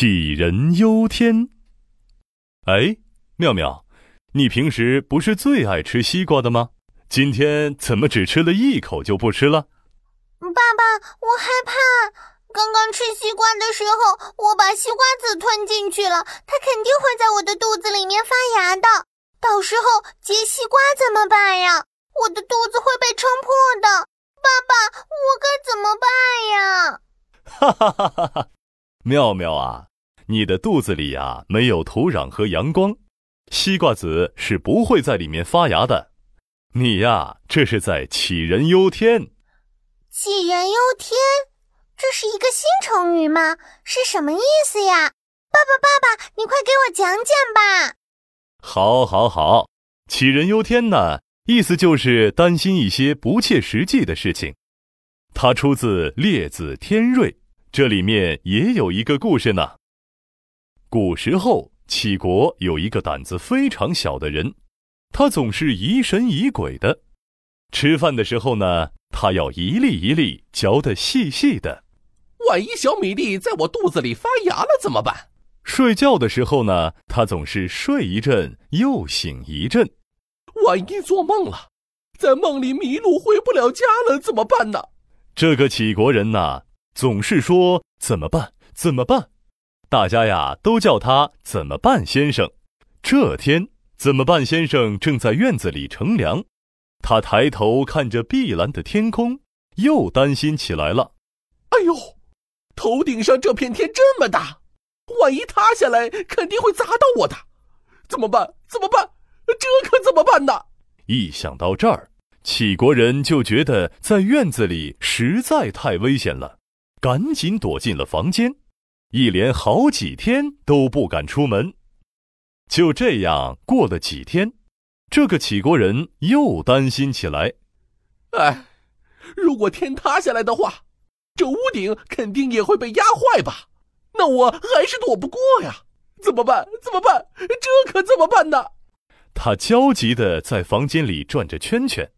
杞人忧天。哎，妙妙，你平时不是最爱吃西瓜的吗？今天怎么只吃了一口就不吃了？爸爸，我害怕。刚刚吃西瓜的时候，我把西瓜籽吞进去了，它肯定会在我的肚子里面发芽的。到时候结西瓜怎么办呀？我的肚子会被撑破的。爸爸，我该怎么办呀？哈哈哈哈哈！妙妙啊，你的肚子里呀没有土壤和阳光，西瓜籽是不会在里面发芽的。你呀，这是在杞人忧天。杞人忧天，这是一个新成语吗？是什么意思呀？爸爸，爸爸，你快给我讲讲吧。好，好，好，杞人忧天呢，意思就是担心一些不切实际的事情。它出自《列子·天瑞》。这里面也有一个故事呢。古时候，杞国有一个胆子非常小的人，他总是疑神疑鬼的。吃饭的时候呢，他要一粒一粒嚼得细细的。万一小米粒在我肚子里发芽了怎么办？睡觉的时候呢，他总是睡一阵又醒一阵。万一做梦了，在梦里迷路回不了家了怎么办呢？这个杞国人呐。总是说怎么办？怎么办？大家呀都叫他怎么办先生。这天，怎么办先生正在院子里乘凉，他抬头看着碧蓝的天空，又担心起来了。哎呦，头顶上这片天这么大，万一塌下来，肯定会砸到我的。怎么办？怎么办？这可怎么办呢？一想到这儿，杞国人就觉得在院子里实在太危险了。赶紧躲进了房间，一连好几天都不敢出门。就这样过了几天，这个杞国人又担心起来。哎，如果天塌下来的话，这屋顶肯定也会被压坏吧？那我还是躲不过呀！怎么办？怎么办？这可怎么办呢？他焦急的在房间里转着圈圈，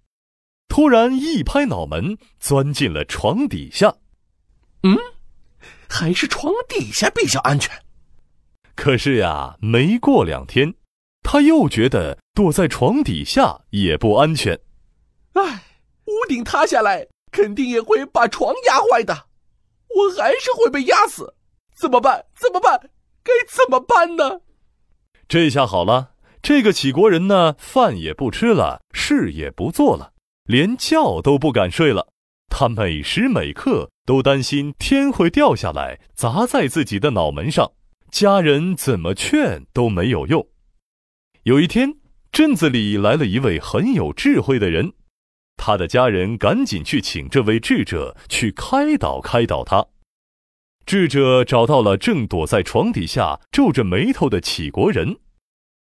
突然一拍脑门，钻进了床底下。嗯，还是床底下比较安全。可是呀，没过两天，他又觉得躲在床底下也不安全。唉，屋顶塌下来，肯定也会把床压坏的，我还是会被压死。怎么办？怎么办？该怎么办呢？这下好了，这个杞国人呢，饭也不吃了，事也不做了，连觉都不敢睡了。他每时每刻都担心天会掉下来砸在自己的脑门上，家人怎么劝都没有用。有一天，镇子里来了一位很有智慧的人，他的家人赶紧去请这位智者去开导开导他。智者找到了正躲在床底下皱着眉头的杞国人，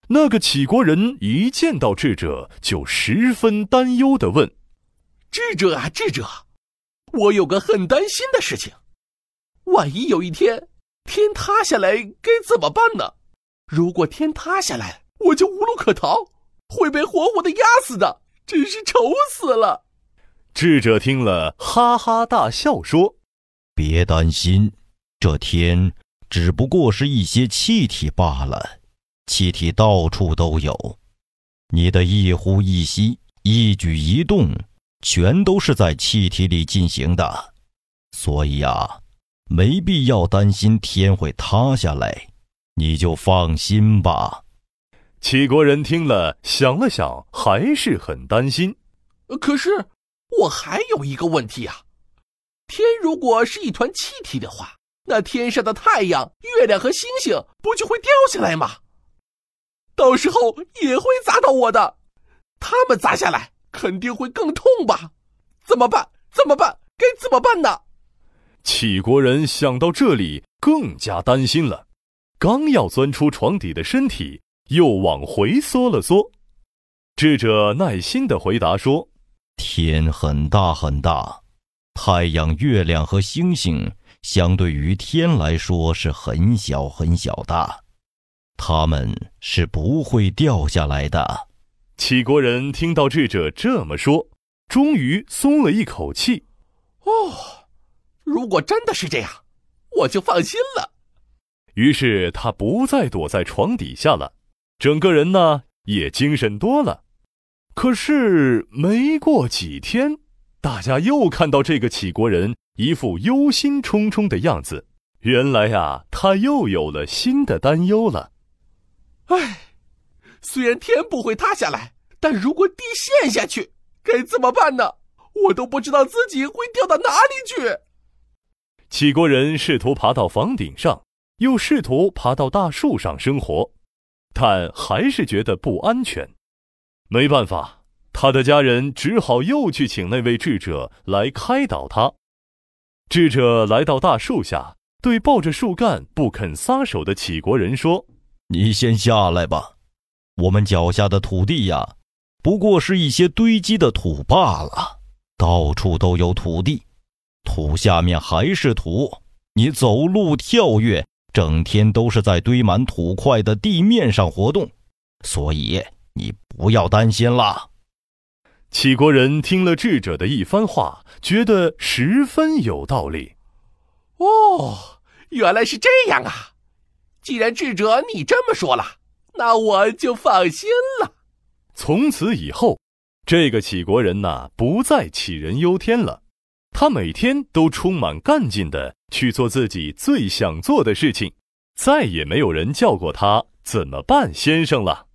那个杞国人一见到智者就十分担忧地问：“智者啊，智者！”我有个很担心的事情，万一有一天天塌下来该怎么办呢？如果天塌下来，我就无路可逃，会被活活的压死的，真是愁死了。智者听了，哈哈大笑说：“别担心，这天只不过是一些气体罢了，气体到处都有，你的一呼一吸，一举一动。”全都是在气体里进行的，所以啊，没必要担心天会塌下来，你就放心吧。齐国人听了，想了想，还是很担心。可是我还有一个问题啊，天如果是一团气体的话，那天上的太阳、月亮和星星不就会掉下来吗？到时候也会砸到我的，他们砸下来。肯定会更痛吧？怎么办？怎么办？该怎么办呢？杞国人想到这里，更加担心了。刚要钻出床底的身体，又往回缩了缩。智者耐心的回答说：“天很大很大，太阳、月亮和星星相对于天来说是很小很小的，它们是不会掉下来的。”杞国人听到智者这么说，终于松了一口气。哦，如果真的是这样，我就放心了。于是他不再躲在床底下了，整个人呢也精神多了。可是没过几天，大家又看到这个杞国人一副忧心忡忡的样子。原来呀，他又有了新的担忧了。唉，虽然天不会塌下来，但如果地陷下去，该怎么办呢？我都不知道自己会掉到哪里去。杞国人试图爬到房顶上，又试图爬到大树上生活，但还是觉得不安全。没办法，他的家人只好又去请那位智者来开导他。智者来到大树下，对抱着树干不肯撒手的杞国人说：“你先下来吧，我们脚下的土地呀，不过是一些堆积的土罢了。到处都有土地。”土下面还是土，你走路跳跃，整天都是在堆满土块的地面上活动，所以你不要担心啦。杞国人听了智者的一番话，觉得十分有道理。哦，原来是这样啊！既然智者你这么说了，那我就放心了。从此以后，这个杞国人呐，不再杞人忧天了。他每天都充满干劲的去做自己最想做的事情，再也没有人叫过他怎么办，先生了。